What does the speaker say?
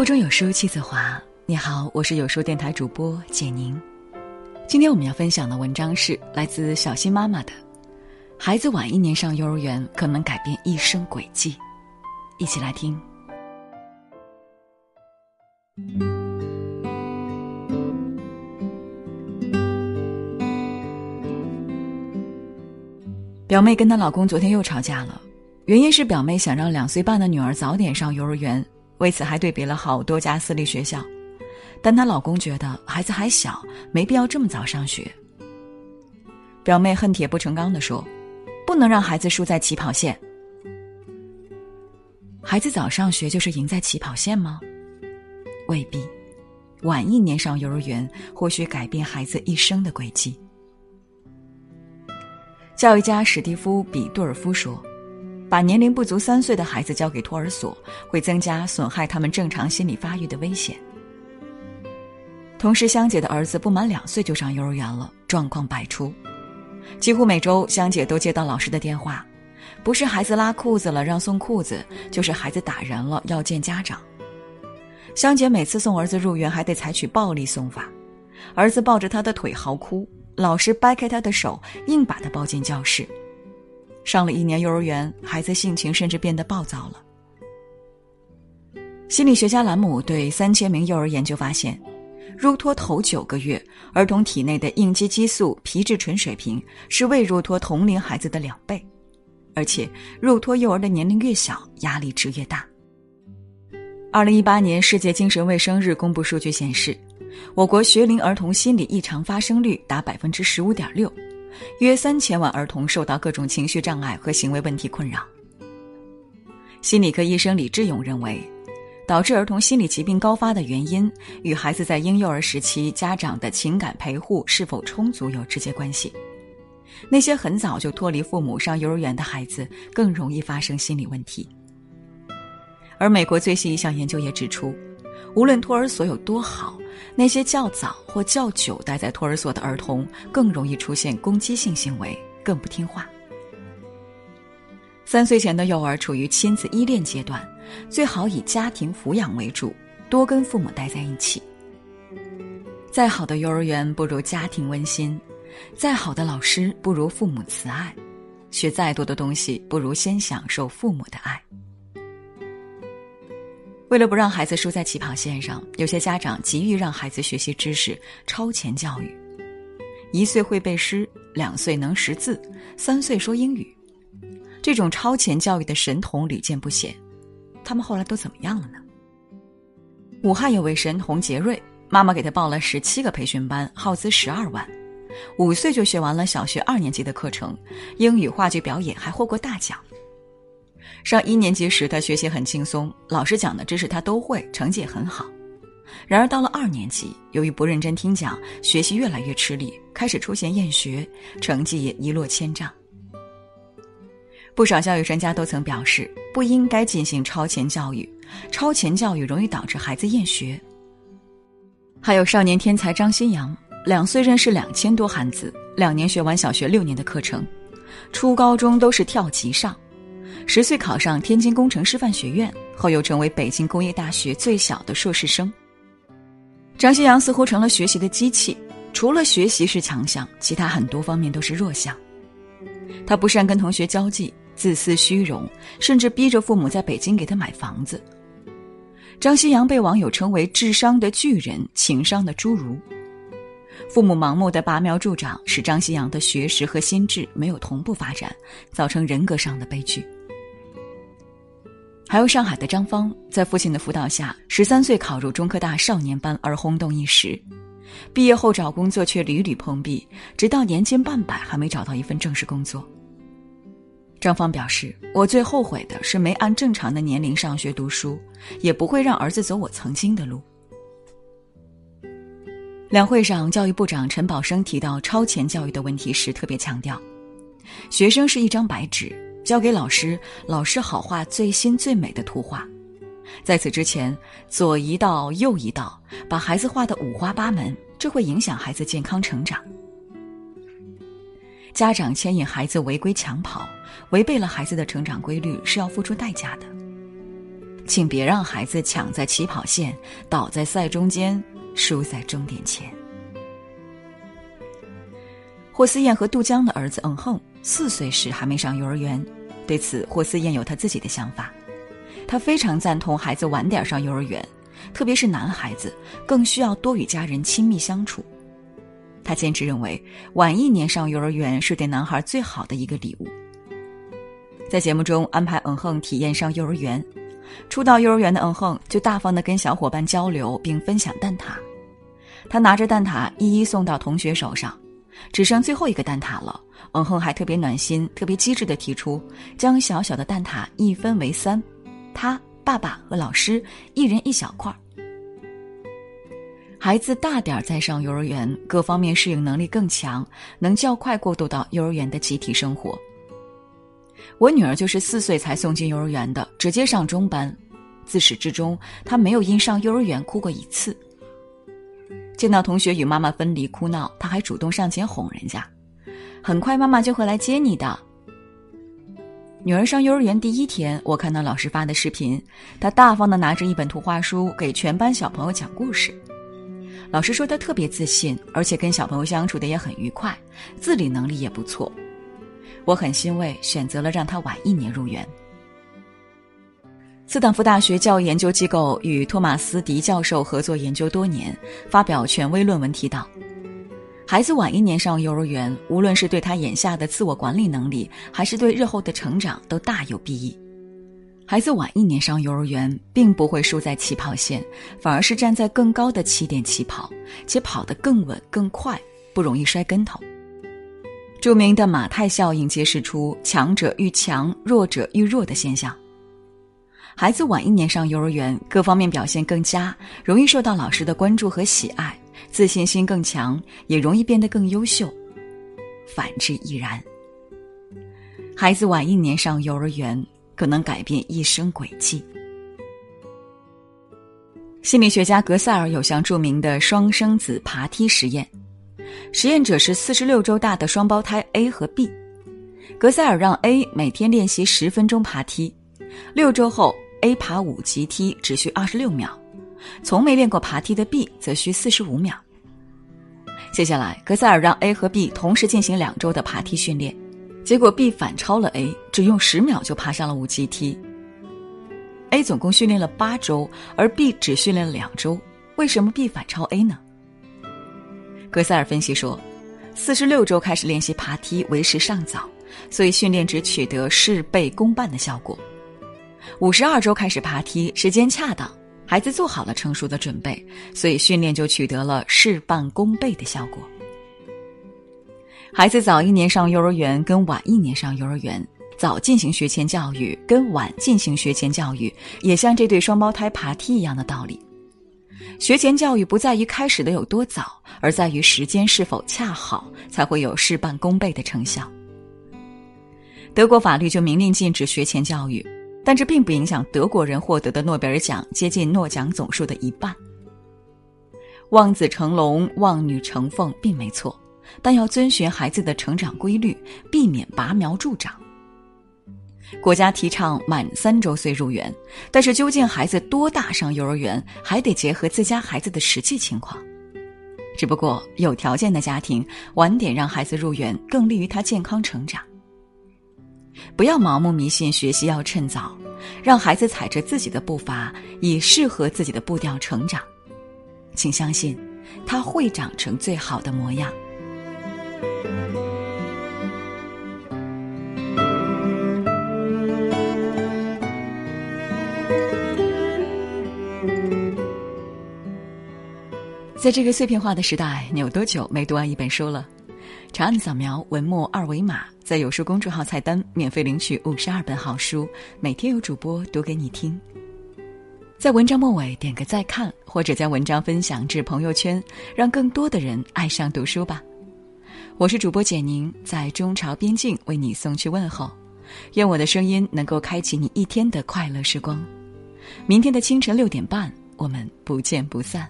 腹中有书气自华。你好，我是有书电台主播简宁。今天我们要分享的文章是来自小新妈妈的：孩子晚一年上幼儿园，可能改变一生轨迹。一起来听。表妹跟她老公昨天又吵架了，原因是表妹想让两岁半的女儿早点上幼儿园，为此还对比了好多家私立学校，但她老公觉得孩子还小，没必要这么早上学。表妹恨铁不成钢的说：“不能让孩子输在起跑线。孩子早上学就是赢在起跑线吗？未必，晚一年上幼儿园，或许改变孩子一生的轨迹。”教育家史蒂夫·比杜尔夫说：“把年龄不足三岁的孩子交给托儿所，会增加损害他们正常心理发育的危险。”同时香姐的儿子不满两岁就上幼儿园了，状况百出。几乎每周，香姐都接到老师的电话，不是孩子拉裤子了让送裤子，就是孩子打人了要见家长。香姐每次送儿子入园，还得采取暴力送法，儿子抱着她的腿嚎哭。老师掰开他的手，硬把他抱进教室。上了一年幼儿园，孩子性情甚至变得暴躁了。心理学家兰姆对三千名幼儿研究发现，入托头九个月，儿童体内的应激激素皮质醇水平是未入托同龄孩子的两倍，而且入托幼儿的年龄越小，压力值越大。二零一八年世界精神卫生日公布数据显示。我国学龄儿童心理异常发生率达百分之十五点六，约三千万儿童受到各种情绪障碍和行为问题困扰。心理科医生李志勇认为，导致儿童心理疾病高发的原因与孩子在婴幼儿时期家长的情感陪护是否充足有直接关系。那些很早就脱离父母上幼儿园的孩子，更容易发生心理问题。而美国最新一项研究也指出。无论托儿所有多好，那些较早或较久待在托儿所的儿童更容易出现攻击性行为，更不听话。三岁前的幼儿处于亲子依恋阶段，最好以家庭抚养为主，多跟父母待在一起。再好的幼儿园不如家庭温馨，再好的老师不如父母慈爱，学再多的东西不如先享受父母的爱。为了不让孩子输在起跑线上，有些家长急于让孩子学习知识，超前教育。一岁会背诗，两岁能识字，三岁说英语，这种超前教育的神童屡见不鲜。他们后来都怎么样了呢？武汉有位神童杰瑞，妈妈给他报了十七个培训班，耗资十二万，五岁就学完了小学二年级的课程，英语、话剧表演还获过大奖。上一年级时，他学习很轻松，老师讲的知识他都会，成绩也很好。然而到了二年级，由于不认真听讲，学习越来越吃力，开始出现厌学，成绩也一落千丈。不少教育专家都曾表示，不应该进行超前教育，超前教育容易导致孩子厌学。还有少年天才张新阳，两岁认识两千多汉字，两年学完小学六年的课程，初高中都是跳级上。十岁考上天津工程师范学院，后又成为北京工业大学最小的硕士生。张新阳似乎成了学习的机器，除了学习是强项，其他很多方面都是弱项。他不善跟同学交际，自私虚荣，甚至逼着父母在北京给他买房子。张新阳被网友称为“智商的巨人，情商的侏儒”。父母盲目的拔苗助长，使张新阳的学识和心智没有同步发展，造成人格上的悲剧。还有上海的张芳，在父亲的辅导下，十三岁考入中科大少年班而轰动一时，毕业后找工作却屡屡碰壁，直到年近半百还没找到一份正式工作。张芳表示：“我最后悔的是没按正常的年龄上学读书，也不会让儿子走我曾经的路。”两会上，教育部长陈宝生提到超前教育的问题时，特别强调：学生是一张白纸。交给老师，老师好画最新最美的图画。在此之前，左一道右一道，把孩子画得五花八门，这会影响孩子健康成长。家长牵引孩子违规抢跑，违背了孩子的成长规律，是要付出代价的。请别让孩子抢在起跑线，倒在赛中间，输在终点前。霍思燕和杜江的儿子嗯哼四岁时还没上幼儿园，对此霍思燕有她自己的想法。她非常赞同孩子晚点上幼儿园，特别是男孩子更需要多与家人亲密相处。她坚持认为，晚一年上幼儿园是对男孩最好的一个礼物。在节目中安排嗯哼体验上幼儿园，初到幼儿园的嗯哼就大方的跟小伙伴交流并分享蛋挞，他拿着蛋挞一一送到同学手上。只剩最后一个蛋挞了，嗯哼还特别暖心、特别机智的提出，将小小的蛋挞一分为三，他、爸爸和老师一人一小块儿。孩子大点儿再上幼儿园，各方面适应能力更强，能较快过渡到幼儿园的集体生活。我女儿就是四岁才送进幼儿园的，直接上中班，自始至终她没有因上幼儿园哭过一次。见到同学与妈妈分离哭闹，他还主动上前哄人家。很快妈妈就会来接你的。女儿上幼儿园第一天，我看到老师发的视频，她大方的拿着一本图画书给全班小朋友讲故事。老师说她特别自信，而且跟小朋友相处的也很愉快，自理能力也不错。我很欣慰，选择了让她晚一年入园。斯坦福大学教育研究机构与托马斯·迪教授合作研究多年，发表权威论文提到，孩子晚一年上幼儿园，无论是对他眼下的自我管理能力，还是对日后的成长，都大有裨益。孩子晚一年上幼儿园，并不会输在起跑线，反而是站在更高的起点起跑，且跑得更稳更快，不容易摔跟头。著名的马太效应揭示出强者愈强，弱者愈弱的现象。孩子晚一年上幼儿园，各方面表现更佳，容易受到老师的关注和喜爱，自信心更强，也容易变得更优秀。反之亦然。孩子晚一年上幼儿园，可能改变一生轨迹。心理学家格塞尔有项著名的双生子爬梯实验，实验者是四十六周大的双胞胎 A 和 B，格塞尔让 A 每天练习十分钟爬梯，六周后。A 爬五级梯只需二十六秒，从没练过爬梯的 B 则需四十五秒。接下来，格塞尔让 A 和 B 同时进行两周的爬梯训练，结果 B 反超了 A，只用十秒就爬上了五级梯。A 总共训练了八周，而 B 只训练了两周，为什么 B 反超 A 呢？格塞尔分析说，四十六周开始练习爬梯为时尚早，所以训练只取得事倍功半的效果。五十二周开始爬梯，时间恰当，孩子做好了成熟的准备，所以训练就取得了事半功倍的效果。孩子早一年上幼儿园跟晚一年上幼儿园，早进行学前教育跟晚进行学前教育，也像这对双胞胎爬梯一样的道理。学前教育不在于开始的有多早，而在于时间是否恰好，才会有事半功倍的成效。德国法律就明令禁止学前教育。但这并不影响德国人获得的诺贝尔奖接近诺奖总数的一半。望子成龙、望女成凤并没错，但要遵循孩子的成长规律，避免拔苗助长。国家提倡满三周岁入园，但是究竟孩子多大上幼儿园，还得结合自家孩子的实际情况。只不过有条件的家庭晚点让孩子入园，更利于他健康成长。不要盲目迷信学习要趁早，让孩子踩着自己的步伐，以适合自己的步调成长。请相信，他会长成最好的模样。在这个碎片化的时代，你有多久没读完一本书了？长按扫描文末二维码，在有书公众号菜单免费领取五十二本好书，每天有主播读给你听。在文章末尾点个再看，或者将文章分享至朋友圈，让更多的人爱上读书吧。我是主播简宁，在中朝边境为你送去问候，愿我的声音能够开启你一天的快乐时光。明天的清晨六点半，我们不见不散。